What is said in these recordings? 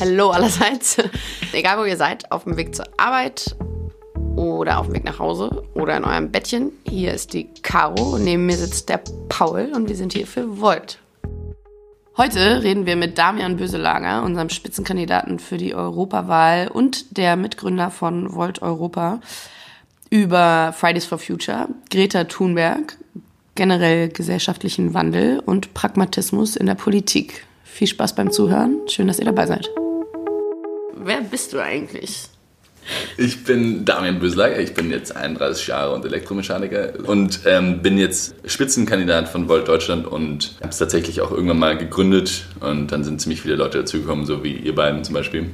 Hallo allerseits. Egal wo ihr seid, auf dem Weg zur Arbeit oder auf dem Weg nach Hause oder in eurem Bettchen. Hier ist die Caro, neben mir sitzt der Paul und wir sind hier für Volt. Heute reden wir mit Damian Böselager, unserem Spitzenkandidaten für die Europawahl und der Mitgründer von Volt Europa, über Fridays for Future, Greta Thunberg, generell gesellschaftlichen Wandel und Pragmatismus in der Politik. Viel Spaß beim Zuhören. Schön, dass ihr dabei seid. Wer bist du eigentlich? Ich bin Damian Böselager, ich bin jetzt 31 Jahre und Elektromechaniker und ähm, bin jetzt Spitzenkandidat von Volt Deutschland und habe es tatsächlich auch irgendwann mal gegründet und dann sind ziemlich viele Leute dazugekommen, so wie ihr beiden zum Beispiel.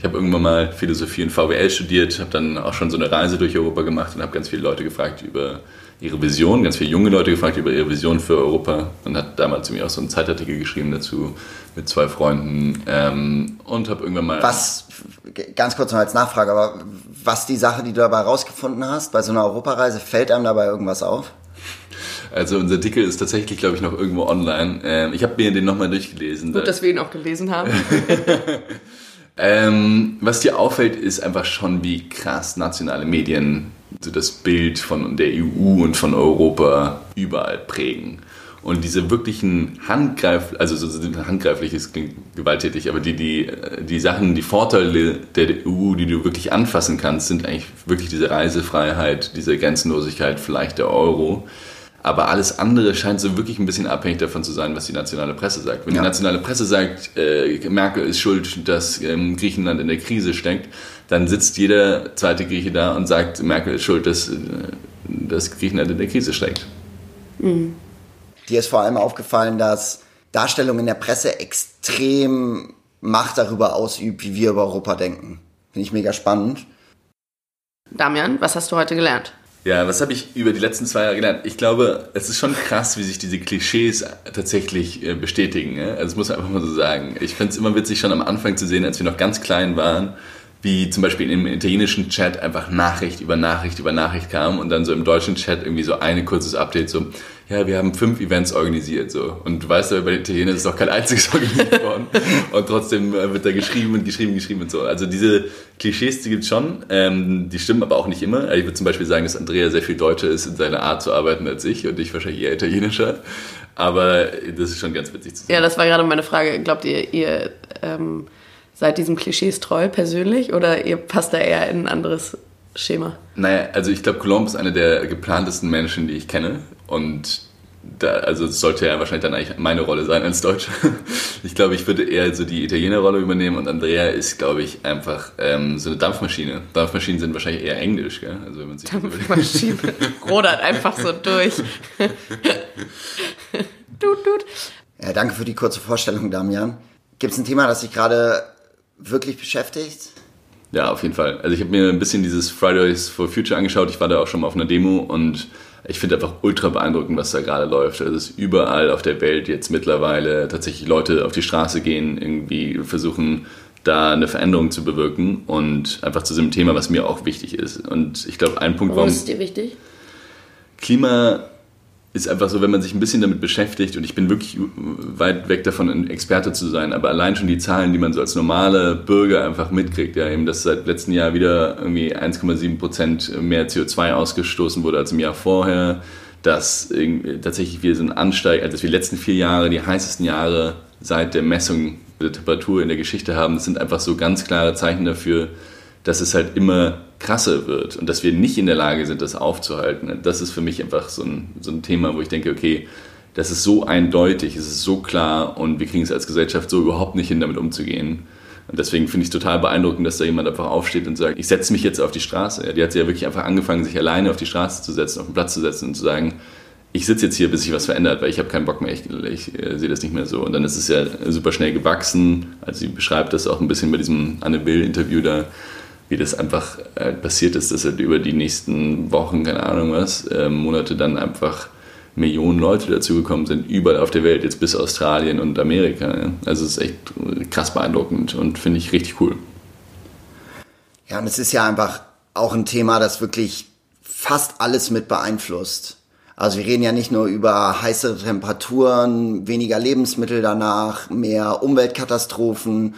Ich habe irgendwann mal Philosophie und VWL studiert, habe dann auch schon so eine Reise durch Europa gemacht und habe ganz viele Leute gefragt über ihre Vision, ganz viele junge Leute gefragt über ihre Vision für Europa und hat damals zu mir auch so einen Zeitartikel geschrieben dazu mit zwei Freunden ähm, und habe irgendwann mal... Was, ganz kurz noch als Nachfrage, aber was die Sache, die du dabei rausgefunden hast, bei so einer Europareise, fällt einem dabei irgendwas auf? Also unser Artikel ist tatsächlich, glaube ich, noch irgendwo online. Ähm, ich habe mir den nochmal durchgelesen. Gut, dass wir ihn auch gelesen haben. ähm, was dir auffällt, ist einfach schon, wie krass nationale Medien so das Bild von der EU und von Europa überall prägen. Und diese wirklichen Handgreif, also so handgreiflich ist klingt gewalttätig, aber die, die, die Sachen, die Vorteile der EU, die du wirklich anfassen kannst, sind eigentlich wirklich diese Reisefreiheit, diese Grenzenlosigkeit, vielleicht der Euro. Aber alles andere scheint so wirklich ein bisschen abhängig davon zu sein, was die nationale Presse sagt. Wenn ja. die nationale Presse sagt, äh, Merkel ist schuld, dass ähm, Griechenland in der Krise steckt, dann sitzt jeder zweite Grieche da und sagt, Merkel ist schuld, dass, äh, dass Griechenland in der Krise steckt. Mhm. Dir ist vor allem aufgefallen, dass Darstellung in der Presse extrem Macht darüber ausübt, wie wir über Europa denken. Finde ich mega spannend. Damian, was hast du heute gelernt? Ja, was habe ich über die letzten zwei Jahre gelernt? Ich glaube, es ist schon krass, wie sich diese Klischees tatsächlich äh, bestätigen. Also das muss man einfach mal so sagen. Ich finde es immer witzig, schon am Anfang zu sehen, als wir noch ganz klein waren, wie zum Beispiel im italienischen Chat einfach Nachricht über Nachricht über Nachricht kam und dann so im deutschen Chat irgendwie so ein kurzes Update so, ja, wir haben fünf Events organisiert so. Und du weißt ja, bei den Italienern ist doch kein einziges organisiert worden. und trotzdem äh, wird da geschrieben und geschrieben, geschrieben und so. Also diese Klischees, die gibt's schon. Ähm, die stimmen aber auch nicht immer. Ich würde zum Beispiel sagen, dass Andrea sehr viel deutscher ist in seiner Art zu arbeiten als ich und ich wahrscheinlich eher italienischer. Aber das ist schon ganz witzig zu sehen. Ja, das war gerade meine Frage. Glaubt ihr, ihr ähm, seid diesem Klischees treu persönlich oder ihr passt da eher in ein anderes Schema? Naja, also ich glaube, Colomb ist einer der geplantesten Menschen, die ich kenne. Und da, also es sollte ja wahrscheinlich dann eigentlich meine Rolle sein als Deutscher. Ich glaube, ich würde eher so die Italiener-Rolle übernehmen und Andrea ist, glaube ich, einfach ähm, so eine Dampfmaschine. Dampfmaschinen sind wahrscheinlich eher Englisch, gell? Also wenn man sich Dampfmaschine rodert einfach so durch. tut, tut. Ja, danke für die kurze Vorstellung, Damian. Gibt es ein Thema, das dich gerade wirklich beschäftigt? Ja, auf jeden Fall. Also ich habe mir ein bisschen dieses Fridays for Future angeschaut. Ich war da auch schon mal auf einer Demo und ich finde einfach ultra beeindruckend, was da gerade läuft. Also es ist überall auf der Welt jetzt mittlerweile tatsächlich Leute auf die Straße gehen, irgendwie versuchen, da eine Veränderung zu bewirken und einfach zu diesem Thema, was mir auch wichtig ist. Und ich glaube, ein Punkt, warum... Warum ist dir wichtig? Klima ist einfach so, wenn man sich ein bisschen damit beschäftigt, und ich bin wirklich weit weg davon, ein Experte zu sein, aber allein schon die Zahlen, die man so als normale Bürger einfach mitkriegt, ja, eben, dass seit letztem Jahr wieder irgendwie 1,7 Prozent mehr CO2 ausgestoßen wurde als im Jahr vorher, dass tatsächlich wir sind ansteigen, also dass wir die letzten vier Jahre die heißesten Jahre seit der Messung der Temperatur in der Geschichte haben, das sind einfach so ganz klare Zeichen dafür, dass es halt immer krasser wird und dass wir nicht in der Lage sind, das aufzuhalten. Das ist für mich einfach so ein, so ein Thema, wo ich denke, okay, das ist so eindeutig, es ist so klar und wir kriegen es als Gesellschaft so überhaupt nicht hin, damit umzugehen. Und deswegen finde ich es total beeindruckend, dass da jemand einfach aufsteht und sagt, ich setze mich jetzt auf die Straße. Die hat ja wirklich einfach angefangen, sich alleine auf die Straße zu setzen, auf den Platz zu setzen und zu sagen, ich sitze jetzt hier, bis sich was verändert, weil ich habe keinen Bock mehr, ich, ich äh, sehe das nicht mehr so. Und dann ist es ja super schnell gewachsen. Also sie beschreibt das auch ein bisschen bei diesem Anne Bill-Interview da, wie das einfach äh, passiert ist, dass halt über die nächsten Wochen, keine Ahnung was, äh, Monate dann einfach Millionen Leute dazugekommen sind, überall auf der Welt, jetzt bis Australien und Amerika. Ja. Also es ist echt krass beeindruckend und finde ich richtig cool. Ja, und es ist ja einfach auch ein Thema, das wirklich fast alles mit beeinflusst. Also wir reden ja nicht nur über heißere Temperaturen, weniger Lebensmittel danach, mehr Umweltkatastrophen,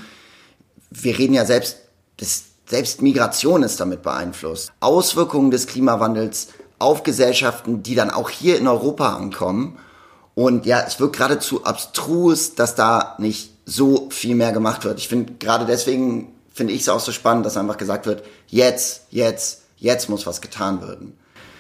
wir reden ja selbst, das, selbst Migration ist damit beeinflusst. Auswirkungen des Klimawandels auf Gesellschaften, die dann auch hier in Europa ankommen. Und ja, es wird geradezu abstrus, dass da nicht so viel mehr gemacht wird. Ich finde gerade deswegen finde ich es auch so spannend, dass einfach gesagt wird, jetzt, jetzt, jetzt muss was getan werden.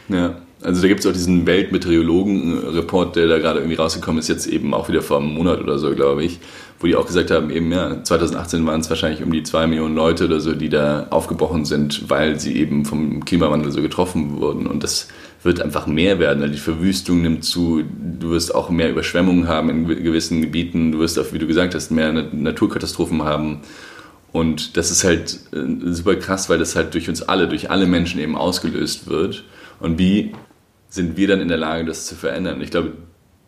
Ja, also da gibt es auch diesen Weltmeteorologen-Report, der da gerade irgendwie rausgekommen ist, jetzt eben auch wieder vor einem Monat oder so, glaube ich, wo die auch gesagt haben, eben ja, 2018 waren es wahrscheinlich um die zwei Millionen Leute oder so, die da aufgebrochen sind, weil sie eben vom Klimawandel so getroffen wurden. Und das wird einfach mehr werden. Also die Verwüstung nimmt zu, du wirst auch mehr Überschwemmungen haben in gewissen Gebieten, du wirst auch, wie du gesagt hast, mehr Naturkatastrophen haben. Und das ist halt äh, super krass, weil das halt durch uns alle, durch alle Menschen eben ausgelöst wird. Und wie sind wir dann in der Lage, das zu verändern? Ich glaube,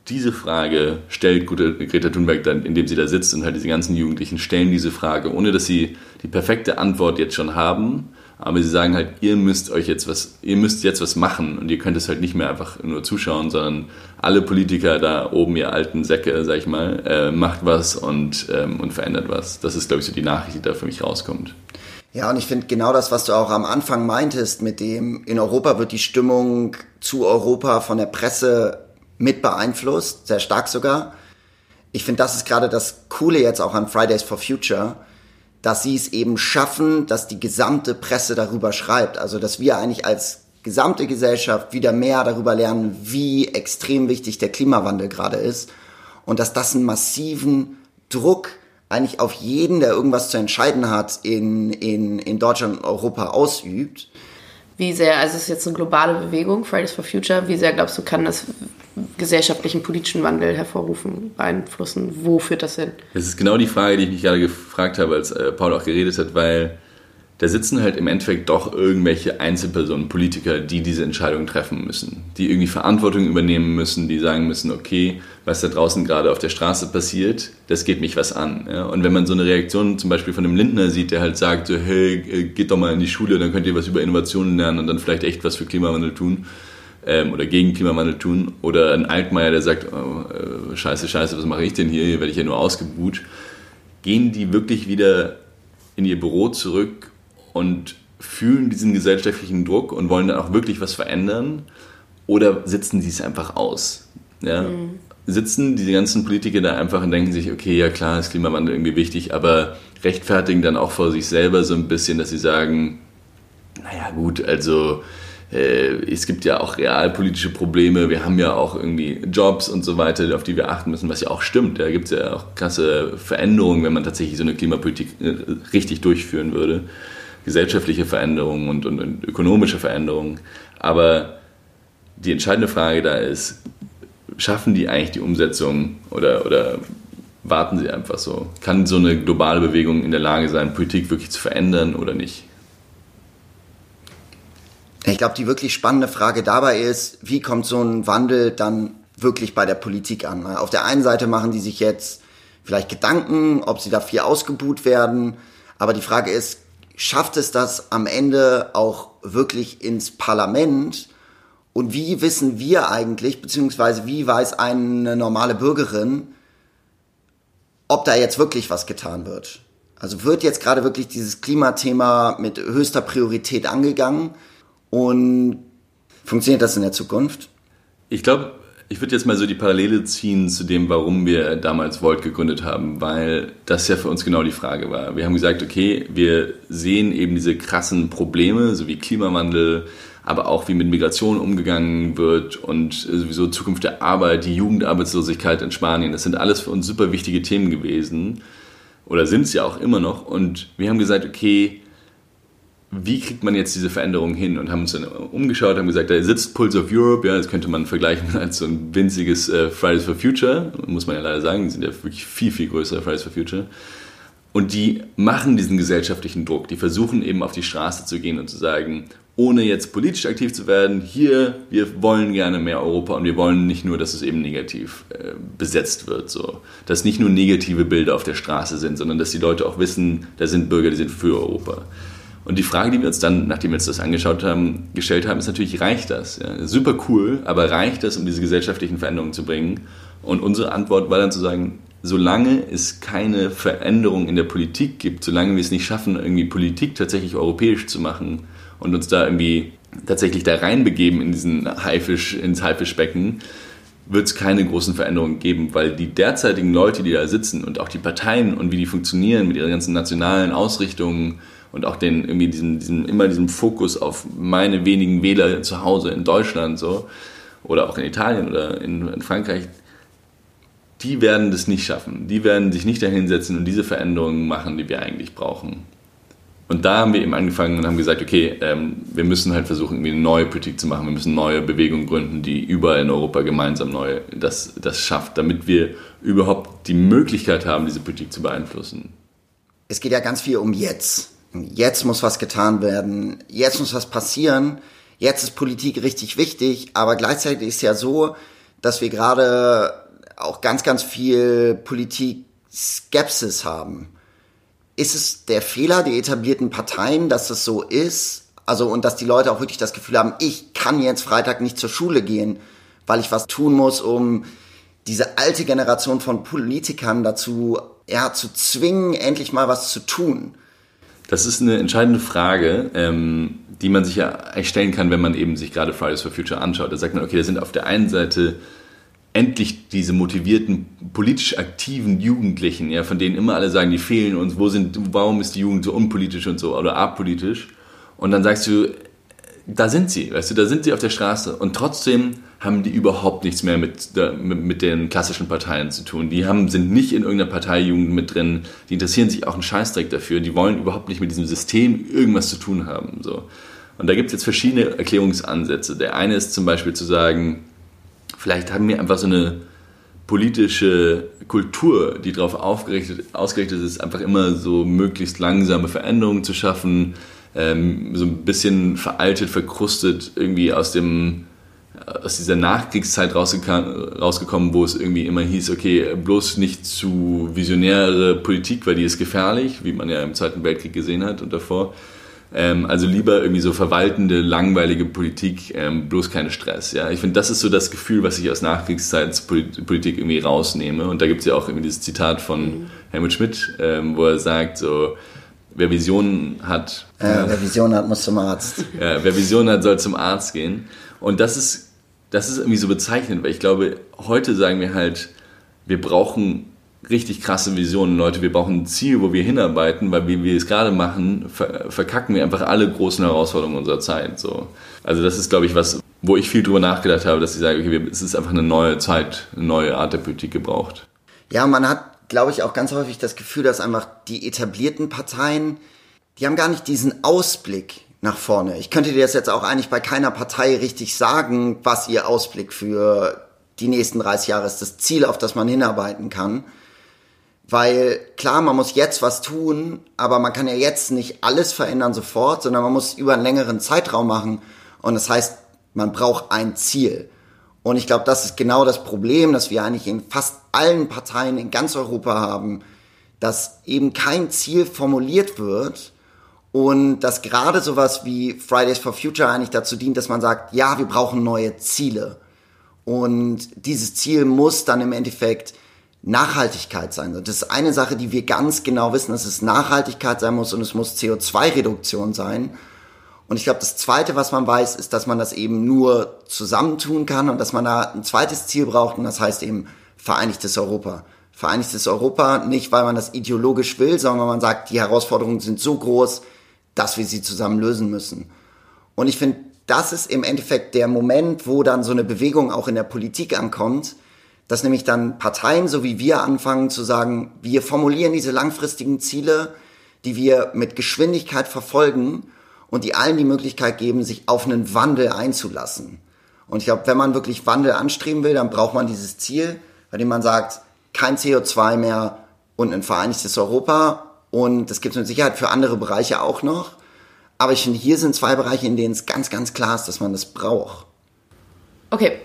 diese Frage stellt Greta Thunberg dann, indem sie da sitzt und halt diese ganzen Jugendlichen stellen diese Frage, ohne dass sie die perfekte Antwort jetzt schon haben. Aber sie sagen halt, ihr müsst euch jetzt was, ihr müsst jetzt was machen und ihr könnt es halt nicht mehr einfach nur zuschauen, sondern alle Politiker da oben, ihr alten Säcke, sag ich mal, äh, macht was und, ähm, und verändert was. Das ist, glaube ich, so die Nachricht, die da für mich rauskommt. Ja, und ich finde genau das, was du auch am Anfang meintest, mit dem in Europa wird die Stimmung zu Europa von der Presse mit beeinflusst, sehr stark sogar. Ich finde, das ist gerade das Coole jetzt auch an Fridays for Future, dass sie es eben schaffen, dass die gesamte Presse darüber schreibt. Also, dass wir eigentlich als gesamte Gesellschaft wieder mehr darüber lernen, wie extrem wichtig der Klimawandel gerade ist und dass das einen massiven Druck eigentlich auf jeden, der irgendwas zu entscheiden hat, in, in, in Deutschland und Europa ausübt. Wie sehr, also es ist jetzt eine globale Bewegung, Fridays for Future, wie sehr glaubst du, kann das gesellschaftlichen, politischen Wandel hervorrufen, beeinflussen? Wo führt das hin? Das ist genau die Frage, die ich mich gerade gefragt habe, als äh, Paul auch geredet hat, weil da sitzen halt im Endeffekt doch irgendwelche Einzelpersonen, Politiker, die diese Entscheidungen treffen müssen, die irgendwie Verantwortung übernehmen müssen, die sagen müssen, okay, was da draußen gerade auf der Straße passiert, das geht mich was an. Ja? Und wenn man so eine Reaktion zum Beispiel von einem Lindner sieht, der halt sagt, so, hey, äh, geht doch mal in die Schule, dann könnt ihr was über Innovationen lernen und dann vielleicht echt was für Klimawandel tun ähm, oder gegen Klimawandel tun, oder ein Altmaier, der sagt, oh, äh, scheiße, scheiße, was mache ich denn hier, hier werde ich ja nur ausgebuht, gehen die wirklich wieder in ihr Büro zurück und fühlen diesen gesellschaftlichen Druck und wollen dann auch wirklich was verändern oder sitzen die es einfach aus? Ja? Mhm. Sitzen diese ganzen Politiker da einfach und denken sich, okay, ja klar, ist Klimawandel irgendwie wichtig, aber rechtfertigen dann auch vor sich selber so ein bisschen, dass sie sagen, naja gut, also äh, es gibt ja auch realpolitische Probleme, wir haben ja auch irgendwie Jobs und so weiter, auf die wir achten müssen, was ja auch stimmt. Da gibt es ja auch krasse Veränderungen, wenn man tatsächlich so eine Klimapolitik äh, richtig durchführen würde gesellschaftliche Veränderungen und, und, und ökonomische Veränderungen. Aber die entscheidende Frage da ist, schaffen die eigentlich die Umsetzung oder, oder warten sie einfach so? Kann so eine globale Bewegung in der Lage sein, Politik wirklich zu verändern oder nicht? Ich glaube, die wirklich spannende Frage dabei ist, wie kommt so ein Wandel dann wirklich bei der Politik an? Auf der einen Seite machen die sich jetzt vielleicht Gedanken, ob sie dafür ausgebuht werden, aber die Frage ist, schafft es das am Ende auch wirklich ins Parlament? Und wie wissen wir eigentlich, beziehungsweise wie weiß eine normale Bürgerin, ob da jetzt wirklich was getan wird? Also wird jetzt gerade wirklich dieses Klimathema mit höchster Priorität angegangen? Und funktioniert das in der Zukunft? Ich glaube, ich würde jetzt mal so die Parallele ziehen zu dem, warum wir damals Volt gegründet haben, weil das ja für uns genau die Frage war. Wir haben gesagt, okay, wir sehen eben diese krassen Probleme, so wie Klimawandel, aber auch wie mit Migration umgegangen wird und sowieso Zukunft der Arbeit, die Jugendarbeitslosigkeit in Spanien. Das sind alles für uns super wichtige Themen gewesen oder sind es ja auch immer noch. Und wir haben gesagt, okay, wie kriegt man jetzt diese Veränderung hin? Und haben uns dann umgeschaut, haben gesagt, da sitzt Pulse of Europe, ja, das könnte man vergleichen als so ein winziges äh, Fridays for Future, muss man ja leider sagen, die sind ja wirklich viel, viel größer, Fridays for Future. Und die machen diesen gesellschaftlichen Druck, die versuchen eben auf die Straße zu gehen und zu sagen, ohne jetzt politisch aktiv zu werden, hier, wir wollen gerne mehr Europa und wir wollen nicht nur, dass es eben negativ äh, besetzt wird, so. Dass nicht nur negative Bilder auf der Straße sind, sondern dass die Leute auch wissen, da sind Bürger, die sind für Europa. Und die Frage, die wir uns dann, nachdem wir uns das angeschaut haben, gestellt haben, ist natürlich, reicht das? Ja, super cool, aber reicht das, um diese gesellschaftlichen Veränderungen zu bringen? Und unsere Antwort war dann zu sagen, solange es keine Veränderung in der Politik gibt, solange wir es nicht schaffen, irgendwie Politik tatsächlich europäisch zu machen und uns da irgendwie tatsächlich da reinbegeben in diesen Haifisch, ins Haifischbecken, wird es keine großen Veränderungen geben, weil die derzeitigen Leute, die da sitzen und auch die Parteien und wie die funktionieren mit ihren ganzen nationalen Ausrichtungen und auch den irgendwie diesen, diesen immer diesem Fokus auf meine wenigen Wähler zu Hause in Deutschland so oder auch in Italien oder in, in Frankreich, die werden das nicht schaffen. Die werden sich nicht dahinsetzen und diese Veränderungen machen, die wir eigentlich brauchen. Und da haben wir eben angefangen und haben gesagt, okay, ähm, wir müssen halt versuchen, irgendwie eine neue Politik zu machen. Wir müssen neue Bewegungen gründen, die überall in Europa gemeinsam neu das, das schafft, damit wir überhaupt die Möglichkeit haben, diese Politik zu beeinflussen. Es geht ja ganz viel um jetzt. Jetzt muss was getan werden. Jetzt muss was passieren. Jetzt ist Politik richtig wichtig. Aber gleichzeitig ist ja so, dass wir gerade auch ganz, ganz viel Politik-Skepsis haben. Ist es der Fehler der etablierten Parteien, dass es so ist? Also, und dass die Leute auch wirklich das Gefühl haben, ich kann jetzt Freitag nicht zur Schule gehen, weil ich was tun muss, um diese alte Generation von Politikern dazu, ja, zu zwingen, endlich mal was zu tun. Das ist eine entscheidende Frage, ähm, die man sich ja eigentlich stellen kann, wenn man eben sich gerade Fridays for Future anschaut. Da sagt man, okay, da sind auf der einen Seite endlich diese motivierten, politisch aktiven Jugendlichen, ja, von denen immer alle sagen, die fehlen uns, wo sind, warum ist die Jugend so unpolitisch und so oder apolitisch? Und dann sagst du, da sind sie, weißt du, da sind sie auf der Straße und trotzdem haben die überhaupt nichts mehr mit, mit, den klassischen Parteien zu tun. Die haben, sind nicht in irgendeiner Parteijugend mit drin, die interessieren sich auch einen Scheißdreck dafür, die wollen überhaupt nicht mit diesem System irgendwas zu tun haben. So. Und da gibt es jetzt verschiedene Erklärungsansätze. Der eine ist zum Beispiel zu sagen, vielleicht haben wir einfach so eine politische Kultur, die darauf ausgerichtet ist, einfach immer so möglichst langsame Veränderungen zu schaffen, ähm, so ein bisschen veraltet, verkrustet, irgendwie aus dem aus dieser Nachkriegszeit rausgekommen, wo es irgendwie immer hieß, okay, bloß nicht zu visionäre Politik, weil die ist gefährlich, wie man ja im Zweiten Weltkrieg gesehen hat und davor, ähm, also lieber irgendwie so verwaltende, langweilige Politik, ähm, bloß keine Stress. Ja? Ich finde, das ist so das Gefühl, was ich aus Nachkriegszeitspolitik irgendwie rausnehme. Und da gibt es ja auch irgendwie dieses Zitat von mhm. Helmut Schmidt, ähm, wo er sagt, so, wer Visionen hat. Äh, ja, wer Visionen hat, muss zum Arzt. Ja, wer Visionen hat, soll zum Arzt gehen. Und das ist, das ist irgendwie so bezeichnend, weil ich glaube, heute sagen wir halt, wir brauchen richtig krasse Visionen, Leute. Wir brauchen ein Ziel, wo wir hinarbeiten, weil wie wir es gerade machen, verkacken wir einfach alle großen Herausforderungen unserer Zeit. So. Also das ist, glaube ich, was, wo ich viel drüber nachgedacht habe, dass ich sage, okay, es ist einfach eine neue Zeit, eine neue Art der Politik gebraucht. Ja, man hat, glaube ich, auch ganz häufig das Gefühl, dass einfach die etablierten Parteien, die haben gar nicht diesen Ausblick nach vorne. Ich könnte dir das jetzt auch eigentlich bei keiner Partei richtig sagen, was ihr Ausblick für die nächsten 30 Jahre ist, das Ziel, auf das man hinarbeiten kann. Weil klar, man muss jetzt was tun, aber man kann ja jetzt nicht alles verändern sofort, sondern man muss über einen längeren Zeitraum machen. Und das heißt, man braucht ein Ziel. Und ich glaube, das ist genau das Problem, das wir eigentlich in fast allen Parteien in ganz Europa haben, dass eben kein Ziel formuliert wird und dass gerade sowas wie Fridays for Future eigentlich dazu dient, dass man sagt, ja, wir brauchen neue Ziele. Und dieses Ziel muss dann im Endeffekt Nachhaltigkeit sein. Das ist eine Sache, die wir ganz genau wissen, dass es Nachhaltigkeit sein muss und es muss CO2-Reduktion sein. Und ich glaube, das Zweite, was man weiß, ist, dass man das eben nur zusammentun kann und dass man da ein zweites Ziel braucht und das heißt eben Vereinigtes Europa. Vereinigtes Europa nicht, weil man das ideologisch will, sondern weil man sagt, die Herausforderungen sind so groß, dass wir sie zusammen lösen müssen. Und ich finde, das ist im Endeffekt der Moment, wo dann so eine Bewegung auch in der Politik ankommt, dass nämlich dann Parteien, so wie wir anfangen zu sagen, wir formulieren diese langfristigen Ziele, die wir mit Geschwindigkeit verfolgen und die allen die Möglichkeit geben, sich auf einen Wandel einzulassen. Und ich glaube, wenn man wirklich Wandel anstreben will, dann braucht man dieses Ziel, bei dem man sagt, kein CO2 mehr und ein vereinigtes Europa. Und das gibt es mit Sicherheit für andere Bereiche auch noch. Aber ich finde, hier sind zwei Bereiche, in denen es ganz, ganz klar ist, dass man das braucht. Okay.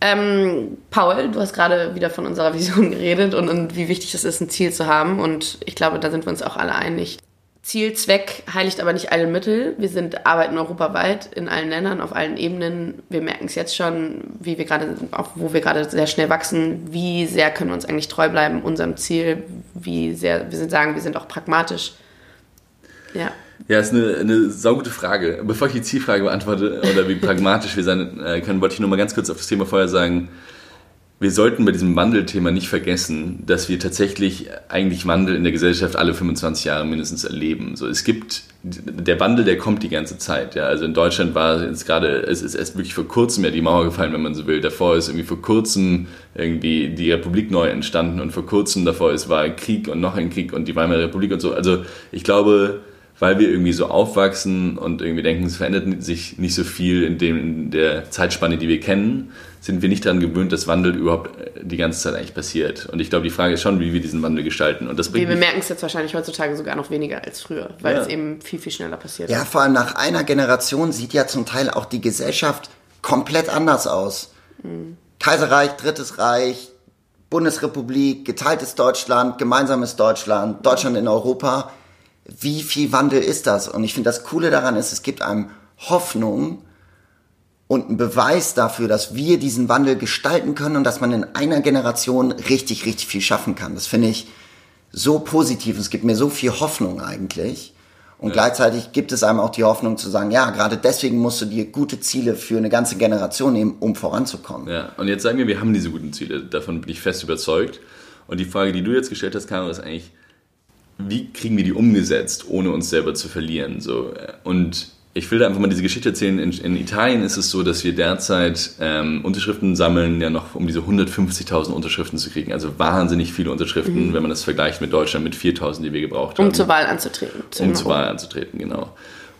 Ähm, Paul, du hast gerade wieder von unserer Vision geredet und, und wie wichtig es ist, ein Ziel zu haben. Und ich glaube, da sind wir uns auch alle einig. Ziel, Zweck heiligt aber nicht alle Mittel. Wir sind arbeiten europaweit in allen Ländern, auf allen Ebenen. Wir merken es jetzt schon, wie wir gerade, auch wo wir gerade sehr schnell wachsen, wie sehr können wir uns eigentlich treu bleiben unserem Ziel, wie sehr, wir sind sagen, wir sind auch pragmatisch. Ja. Ja, ist eine, eine saugute Frage. Bevor ich die Zielfrage beantworte oder wie pragmatisch wir sein äh, können, wollte ich nur mal ganz kurz auf das Thema vorher sagen, wir sollten bei diesem Wandelthema nicht vergessen, dass wir tatsächlich eigentlich Wandel in der Gesellschaft alle 25 Jahre mindestens erleben. So, es gibt der Wandel, der kommt die ganze Zeit. Ja, also in Deutschland war jetzt gerade, es ist erst wirklich vor kurzem ja die Mauer gefallen, wenn man so will. Davor ist irgendwie vor kurzem irgendwie die Republik neu entstanden und vor kurzem davor ist war Krieg und noch ein Krieg und die Weimarer Republik und so. Also ich glaube, weil wir irgendwie so aufwachsen und irgendwie denken, es verändert sich nicht so viel in, dem, in der Zeitspanne, die wir kennen, sind wir nicht daran gewöhnt, dass Wandel überhaupt äh, die ganze Zeit eigentlich passiert. Und ich glaube, die Frage ist schon, wie wir diesen Wandel gestalten. Und das bringt wir bemerken es jetzt wahrscheinlich heutzutage sogar noch weniger als früher, weil ja. es eben viel, viel schneller passiert. Ja, vor allem nach einer Generation sieht ja zum Teil auch die Gesellschaft komplett anders aus. Mhm. Kaiserreich, Drittes Reich, Bundesrepublik, geteiltes Deutschland, gemeinsames Deutschland, Deutschland in Europa wie viel Wandel ist das? Und ich finde, das Coole daran ist, es gibt einem Hoffnung und einen Beweis dafür, dass wir diesen Wandel gestalten können und dass man in einer Generation richtig, richtig viel schaffen kann. Das finde ich so positiv. Es gibt mir so viel Hoffnung eigentlich. Und ja. gleichzeitig gibt es einem auch die Hoffnung zu sagen, ja, gerade deswegen musst du dir gute Ziele für eine ganze Generation nehmen, um voranzukommen. Ja, und jetzt sagen wir, wir haben diese guten Ziele. Davon bin ich fest überzeugt. Und die Frage, die du jetzt gestellt hast, Caro, ist eigentlich, wie kriegen wir die umgesetzt, ohne uns selber zu verlieren? So. Und ich will da einfach mal diese Geschichte erzählen. In, in Italien ist es so, dass wir derzeit ähm, Unterschriften sammeln, ja noch um diese 150.000 Unterschriften zu kriegen. Also wahnsinnig viele Unterschriften, mhm. wenn man das vergleicht mit Deutschland mit 4.000, die wir gebraucht haben. Um zur Wahl anzutreten. Um zur Wahl anzutreten, genau.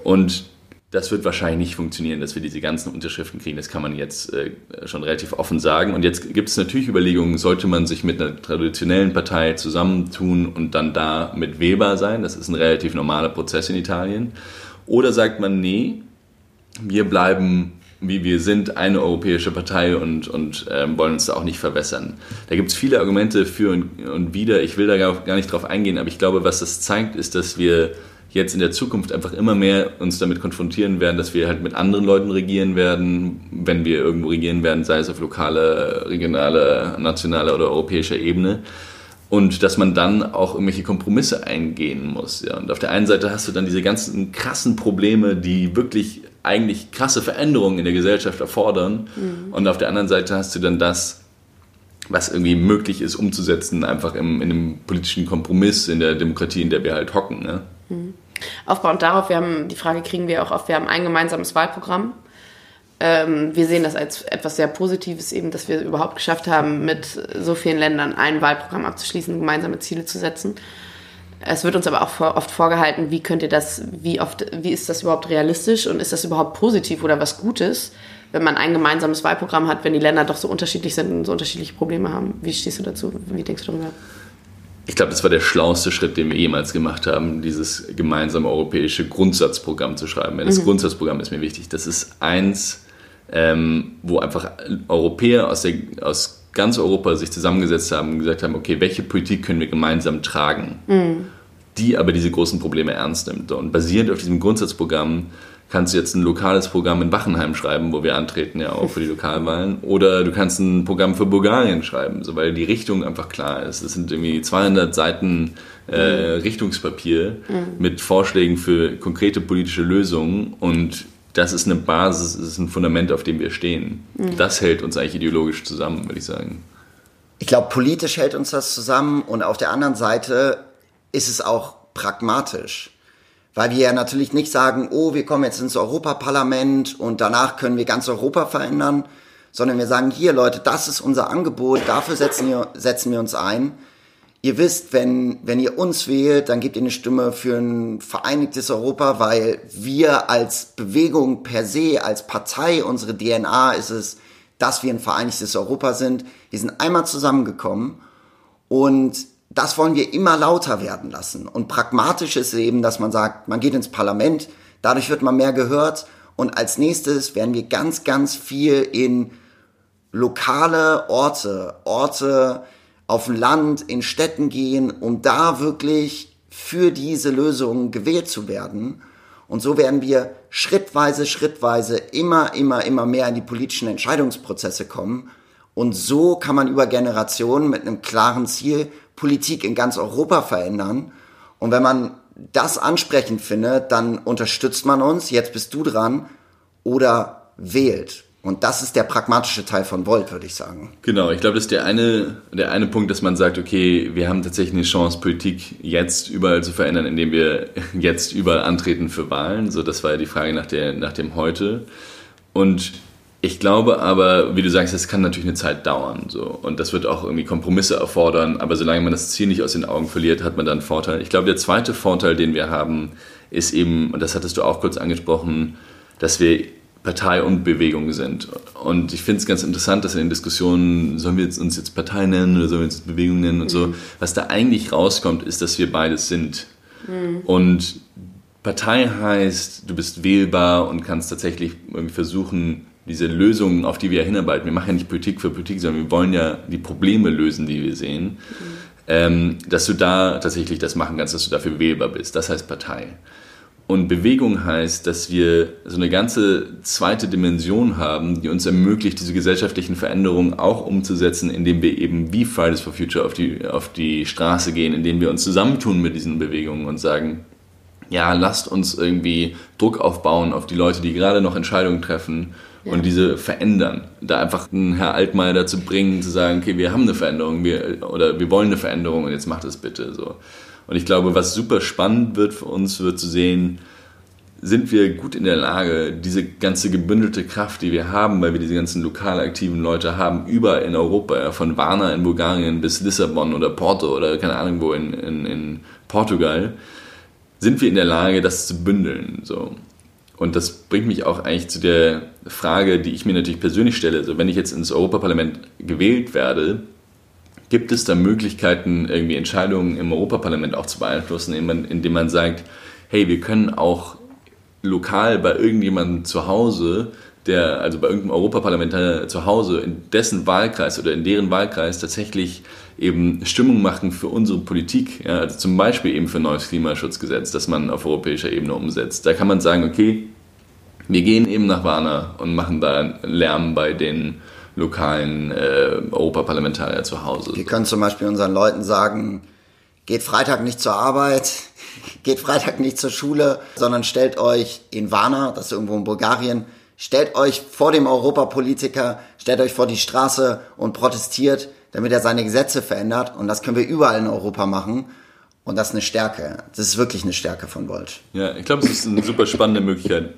Und das wird wahrscheinlich nicht funktionieren, dass wir diese ganzen Unterschriften kriegen. Das kann man jetzt äh, schon relativ offen sagen. Und jetzt gibt es natürlich Überlegungen, sollte man sich mit einer traditionellen Partei zusammentun und dann da mit wählbar sein? Das ist ein relativ normaler Prozess in Italien. Oder sagt man, nee, wir bleiben wie wir sind, eine europäische Partei und, und ähm, wollen uns da auch nicht verwässern. Da gibt es viele Argumente für und, und wider. Ich will da gar nicht drauf eingehen, aber ich glaube, was das zeigt, ist, dass wir jetzt in der Zukunft einfach immer mehr uns damit konfrontieren werden, dass wir halt mit anderen Leuten regieren werden, wenn wir irgendwo regieren werden, sei es auf lokale, regionale, nationale oder europäischer Ebene. Und dass man dann auch irgendwelche Kompromisse eingehen muss. Ja. Und auf der einen Seite hast du dann diese ganzen krassen Probleme, die wirklich eigentlich krasse Veränderungen in der Gesellschaft erfordern. Mhm. Und auf der anderen Seite hast du dann das, was irgendwie möglich ist umzusetzen, einfach im, in einem politischen Kompromiss in der Demokratie, in der wir halt hocken. Ne? Mhm. Aufbauend darauf, wir haben, die Frage kriegen wir auch oft, wir haben ein gemeinsames Wahlprogramm. Ähm, wir sehen das als etwas sehr Positives, eben, dass wir überhaupt geschafft haben, mit so vielen Ländern ein Wahlprogramm abzuschließen, gemeinsame Ziele zu setzen. Es wird uns aber auch oft vorgehalten, wie könnt ihr das, wie oft, wie ist das überhaupt realistisch und ist das überhaupt positiv oder was Gutes, wenn man ein gemeinsames Wahlprogramm hat, wenn die Länder doch so unterschiedlich sind und so unterschiedliche Probleme haben. Wie stehst du dazu? Wie denkst du darüber? Ich glaube, das war der schlauste Schritt, den wir jemals gemacht haben, dieses gemeinsame europäische Grundsatzprogramm zu schreiben. Das mhm. Grundsatzprogramm ist mir wichtig. Das ist eins, ähm, wo einfach Europäer aus, der, aus ganz Europa sich zusammengesetzt haben und gesagt haben, okay, welche Politik können wir gemeinsam tragen, mhm. die aber diese großen Probleme ernst nimmt. Und basierend auf diesem Grundsatzprogramm kannst du jetzt ein lokales Programm in Wachenheim schreiben, wo wir antreten, ja auch für die Lokalwahlen. Oder du kannst ein Programm für Bulgarien schreiben, so, weil die Richtung einfach klar ist. Es sind irgendwie 200 Seiten äh, mhm. Richtungspapier mhm. mit Vorschlägen für konkrete politische Lösungen und das ist eine Basis, das ist ein Fundament, auf dem wir stehen. Mhm. Das hält uns eigentlich ideologisch zusammen, würde ich sagen. Ich glaube, politisch hält uns das zusammen und auf der anderen Seite ist es auch pragmatisch weil wir ja natürlich nicht sagen, oh, wir kommen jetzt ins Europaparlament und danach können wir ganz Europa verändern, sondern wir sagen, hier Leute, das ist unser Angebot, dafür setzen wir, setzen wir uns ein. Ihr wisst, wenn, wenn ihr uns wählt, dann gebt ihr eine Stimme für ein vereinigtes Europa, weil wir als Bewegung per se, als Partei, unsere DNA ist es, dass wir ein vereinigtes Europa sind. Wir sind einmal zusammengekommen und das wollen wir immer lauter werden lassen. Und pragmatisch ist eben, dass man sagt, man geht ins Parlament, dadurch wird man mehr gehört und als nächstes werden wir ganz, ganz viel in lokale Orte, Orte auf dem Land, in Städten gehen, um da wirklich für diese Lösung gewählt zu werden. Und so werden wir schrittweise, schrittweise immer, immer, immer mehr in die politischen Entscheidungsprozesse kommen. Und so kann man über Generationen mit einem klaren Ziel Politik in ganz Europa verändern. Und wenn man das ansprechend findet, dann unterstützt man uns, jetzt bist du dran, oder wählt. Und das ist der pragmatische Teil von Volt, würde ich sagen. Genau, ich glaube, das ist der eine, der eine Punkt, dass man sagt, okay, wir haben tatsächlich eine Chance, Politik jetzt überall zu verändern, indem wir jetzt überall antreten für Wahlen. So, das war ja die Frage nach, der, nach dem Heute. Und ich glaube aber, wie du sagst, es kann natürlich eine Zeit dauern. So. Und das wird auch irgendwie Kompromisse erfordern. Aber solange man das Ziel nicht aus den Augen verliert, hat man dann einen Vorteil. Ich glaube, der zweite Vorteil, den wir haben, ist eben, und das hattest du auch kurz angesprochen, dass wir Partei und Bewegung sind. Und ich finde es ganz interessant, dass in den Diskussionen, sollen wir jetzt, uns jetzt Partei nennen oder sollen wir uns Bewegung nennen und mhm. so, was da eigentlich rauskommt, ist, dass wir beides sind. Mhm. Und Partei heißt, du bist wählbar und kannst tatsächlich irgendwie versuchen, diese Lösungen, auf die wir ja hinarbeiten, wir machen ja nicht Politik für Politik, sondern wir wollen ja die Probleme lösen, die wir sehen, mhm. ähm, dass du da tatsächlich das machen kannst, dass du dafür wählbar bist. Das heißt Partei. Und Bewegung heißt, dass wir so eine ganze zweite Dimension haben, die uns ermöglicht, diese gesellschaftlichen Veränderungen auch umzusetzen, indem wir eben wie Fridays for Future auf die, auf die Straße gehen, indem wir uns zusammentun mit diesen Bewegungen und sagen, ja, lasst uns irgendwie Druck aufbauen auf die Leute, die gerade noch Entscheidungen treffen und diese verändern. Da einfach einen Herr Altmaier dazu bringen, zu sagen, okay, wir haben eine Veränderung wir, oder wir wollen eine Veränderung und jetzt macht es bitte so. Und ich glaube, was super spannend wird für uns, wird zu sehen, sind wir gut in der Lage, diese ganze gebündelte Kraft, die wir haben, weil wir diese ganzen lokal aktiven Leute haben, überall in Europa, von Varna in Bulgarien bis Lissabon oder Porto oder keine Ahnung wo in, in, in Portugal, sind wir in der Lage, das zu bündeln. So. Und das bringt mich auch eigentlich zu der Frage, die ich mir natürlich persönlich stelle. Also wenn ich jetzt ins Europaparlament gewählt werde, Gibt es da Möglichkeiten, irgendwie Entscheidungen im Europaparlament auch zu beeinflussen, indem man, sagt, hey, wir können auch lokal bei irgendjemandem zu Hause, der, also bei irgendeinem Europaparlamentarier zu Hause, in dessen Wahlkreis oder in deren Wahlkreis tatsächlich eben Stimmung machen für unsere Politik. Ja, also zum Beispiel eben für ein neues Klimaschutzgesetz, das man auf europäischer Ebene umsetzt. Da kann man sagen, okay, wir gehen eben nach Warner und machen da Lärm bei den lokalen äh, Europaparlamentarier zu Hause. Wir können zum Beispiel unseren Leuten sagen, geht Freitag nicht zur Arbeit, geht Freitag nicht zur Schule, sondern stellt euch in Varna, das ist irgendwo in Bulgarien, stellt euch vor dem Europapolitiker, stellt euch vor die Straße und protestiert, damit er seine Gesetze verändert. Und das können wir überall in Europa machen. Und das ist eine Stärke. Das ist wirklich eine Stärke von Volt. Ja, ich glaube, es ist eine super spannende Möglichkeit.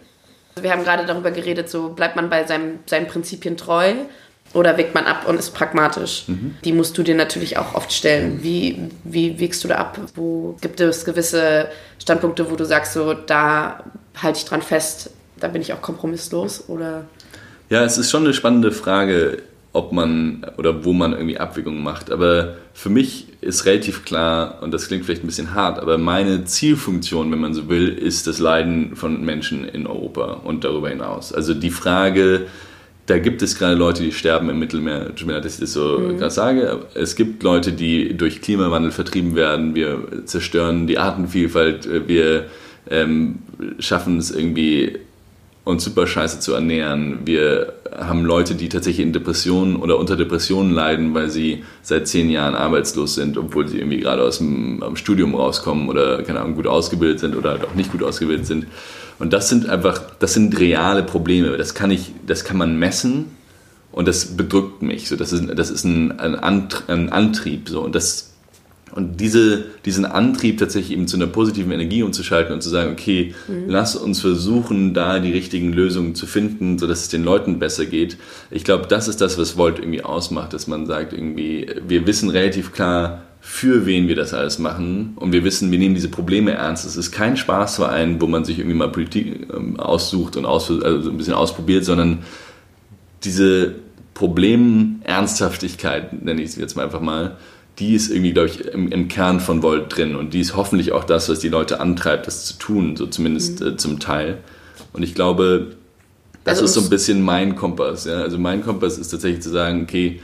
Wir haben gerade darüber geredet, so bleibt man bei seinem, seinen Prinzipien treu oder wägt man ab und ist pragmatisch? Mhm. Die musst du dir natürlich auch oft stellen. Wie, wie wägst du da ab? Wo gibt es gewisse Standpunkte, wo du sagst, so da halte ich dran fest, da bin ich auch kompromisslos? Oder? Ja, es ist schon eine spannende Frage, ob man oder wo man irgendwie Abwägungen macht. Aber für mich ist relativ klar, und das klingt vielleicht ein bisschen hart, aber meine Zielfunktion, wenn man so will, ist das Leiden von Menschen in Europa und darüber hinaus. Also die Frage, da gibt es gerade Leute, die sterben im Mittelmeer. Tut mir leid, dass ich das so mhm. gerade sage. Es gibt Leute, die durch Klimawandel vertrieben werden. Wir zerstören die Artenvielfalt. Wir ähm, schaffen es irgendwie, uns super scheiße zu ernähren. Wir haben Leute, die tatsächlich in Depressionen oder unter Depressionen leiden, weil sie seit zehn Jahren arbeitslos sind, obwohl sie irgendwie gerade aus dem Studium rauskommen oder, keine Ahnung, gut ausgebildet sind oder halt auch nicht gut ausgebildet sind. Und das sind einfach, das sind reale Probleme. Das kann ich, das kann man messen und das bedrückt mich. So, das ist, das ist ein, ein, Antrieb. So, und, das, und diese, diesen Antrieb tatsächlich eben zu einer positiven Energie umzuschalten und zu sagen, okay, mhm. lass uns versuchen, da die richtigen Lösungen zu finden, sodass es den Leuten besser geht. Ich glaube, das ist das, was Volt irgendwie ausmacht, dass man sagt, irgendwie, wir wissen relativ klar, für wen wir das alles machen. Und wir wissen, wir nehmen diese Probleme ernst. Es ist kein Spaßverein, wo man sich irgendwie mal Politik ähm, aussucht und aus, also ein bisschen ausprobiert, sondern diese Problemernsthaftigkeit, nenne ich es jetzt mal einfach mal, die ist irgendwie, glaube ich, im, im, Kern von Volt drin. Und die ist hoffentlich auch das, was die Leute antreibt, das zu tun, so zumindest mhm. äh, zum Teil. Und ich glaube, das also ist so ein bisschen mein Kompass. Ja? Also mein Kompass ist tatsächlich zu sagen, okay,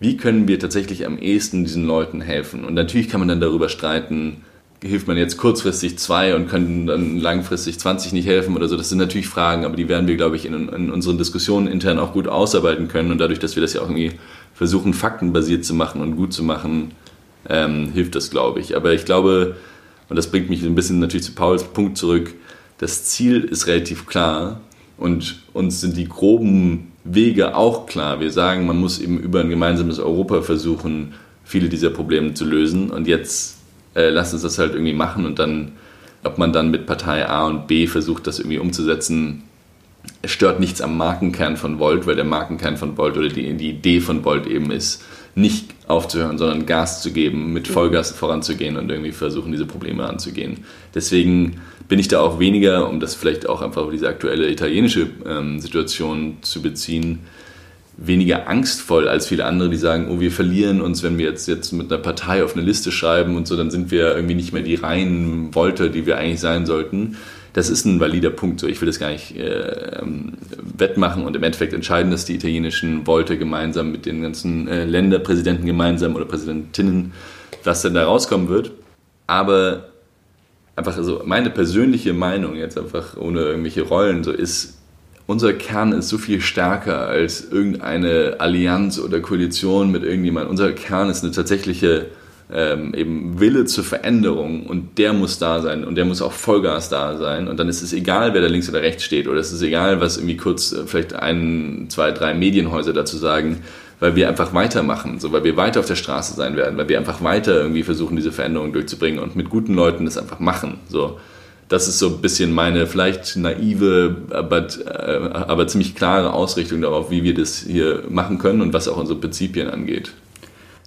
wie können wir tatsächlich am ehesten diesen Leuten helfen? Und natürlich kann man dann darüber streiten, hilft man jetzt kurzfristig zwei und können dann langfristig 20 nicht helfen oder so. Das sind natürlich Fragen, aber die werden wir, glaube ich, in, in unseren Diskussionen intern auch gut ausarbeiten können. Und dadurch, dass wir das ja auch irgendwie versuchen, faktenbasiert zu machen und gut zu machen, ähm, hilft das, glaube ich. Aber ich glaube, und das bringt mich ein bisschen natürlich zu Pauls Punkt zurück, das Ziel ist relativ klar und uns sind die groben Wege auch klar. Wir sagen, man muss eben über ein gemeinsames Europa versuchen, viele dieser Probleme zu lösen. Und jetzt äh, lasst uns das halt irgendwie machen und dann, ob man dann mit Partei A und B versucht, das irgendwie umzusetzen, es stört nichts am Markenkern von Volt, weil der Markenkern von Volt oder die, die Idee von Volt eben ist, nicht aufzuhören, sondern Gas zu geben, mit Vollgas voranzugehen und irgendwie versuchen, diese Probleme anzugehen. Deswegen bin ich da auch weniger, um das vielleicht auch einfach auf diese aktuelle italienische ähm, Situation zu beziehen, weniger angstvoll als viele andere, die sagen, oh, wir verlieren uns, wenn wir jetzt, jetzt mit einer Partei auf eine Liste schreiben und so, dann sind wir irgendwie nicht mehr die reinen Volte, die wir eigentlich sein sollten. Das ist ein valider Punkt. So, ich will das gar nicht äh, wettmachen und im Endeffekt entscheiden dass die italienischen Volte gemeinsam mit den ganzen äh, Länderpräsidenten gemeinsam oder Präsidentinnen, was denn da rauskommen wird. Aber einfach so meine persönliche Meinung jetzt einfach ohne irgendwelche Rollen so ist, unser Kern ist so viel stärker als irgendeine Allianz oder Koalition mit irgendjemandem. Unser Kern ist eine tatsächliche ähm, eben Wille zur Veränderung und der muss da sein und der muss auch Vollgas da sein und dann ist es egal, wer da links oder rechts steht oder es ist egal, was irgendwie kurz äh, vielleicht ein, zwei, drei Medienhäuser dazu sagen, weil wir einfach weitermachen, so weil wir weiter auf der Straße sein werden, weil wir einfach weiter irgendwie versuchen, diese Veränderung durchzubringen und mit guten Leuten das einfach machen. So das ist so ein bisschen meine vielleicht naive, aber, äh, aber ziemlich klare Ausrichtung darauf, wie wir das hier machen können und was auch unsere Prinzipien angeht.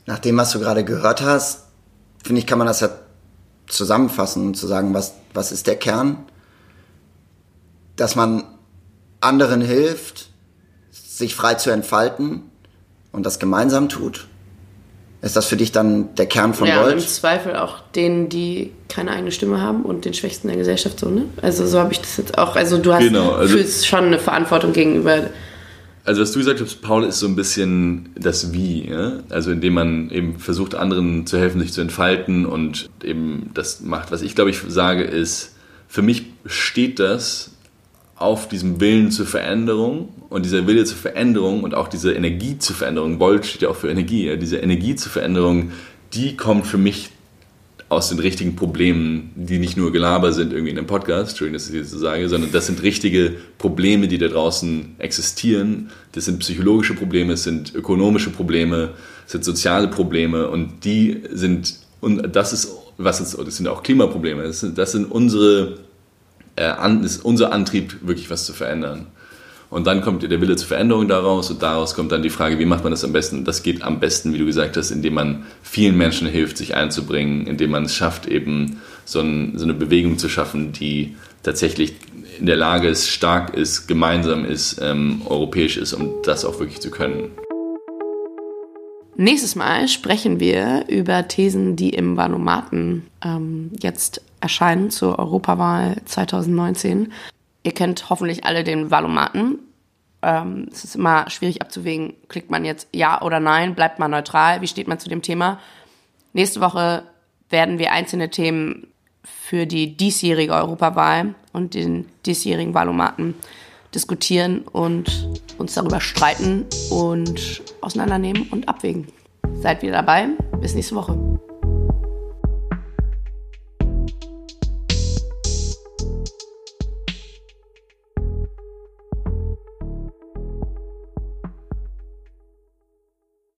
Nach dem, was du gerade gehört hast, finde ich, kann man das ja zusammenfassen und zu sagen, was, was ist der Kern? Dass man anderen hilft, sich frei zu entfalten und das gemeinsam tut. Ist das für dich dann der Kern von ja, im Zweifel auch denen, die keine eigene Stimme haben und den Schwächsten der Gesellschaft so, ne? Also so habe ich das jetzt auch. Also du hast Genau, also- fühlst schon eine Verantwortung gegenüber. Also was du gesagt hast, Paul, ist so ein bisschen das Wie. Ja? Also indem man eben versucht, anderen zu helfen, sich zu entfalten und eben das macht. Was ich glaube ich sage ist, für mich steht das auf diesem Willen zur Veränderung und dieser Wille zur Veränderung und auch diese Energie zur Veränderung, Volt steht ja auch für Energie, ja? diese Energie zur Veränderung, die kommt für mich aus den richtigen Problemen, die nicht nur Gelaber sind irgendwie in einem Podcast, Entschuldigung, dass ich das so sage, sondern das sind richtige Probleme, die da draußen existieren. Das sind psychologische Probleme, es sind ökonomische Probleme, es sind soziale Probleme und die sind, und das ist, was ist, das sind auch Klimaprobleme, das sind, das sind unsere, äh, an, ist unser Antrieb, wirklich was zu verändern. Und dann kommt der Wille zur Veränderung daraus und daraus kommt dann die Frage, wie macht man das am besten? Das geht am besten, wie du gesagt hast, indem man vielen Menschen hilft, sich einzubringen, indem man es schafft, eben so, ein, so eine Bewegung zu schaffen, die tatsächlich in der Lage ist, stark ist, gemeinsam ist, ähm, europäisch ist, um das auch wirklich zu können. Nächstes Mal sprechen wir über Thesen, die im Valomaten ähm, jetzt erscheinen zur Europawahl 2019. Ihr kennt hoffentlich alle den Valomaten. Ähm, es ist immer schwierig abzuwägen, klickt man jetzt Ja oder Nein, bleibt man neutral, wie steht man zu dem Thema. Nächste Woche werden wir einzelne Themen für die diesjährige Europawahl und den diesjährigen Valomaten diskutieren und uns darüber streiten und auseinandernehmen und abwägen. Seid wieder dabei. Bis nächste Woche.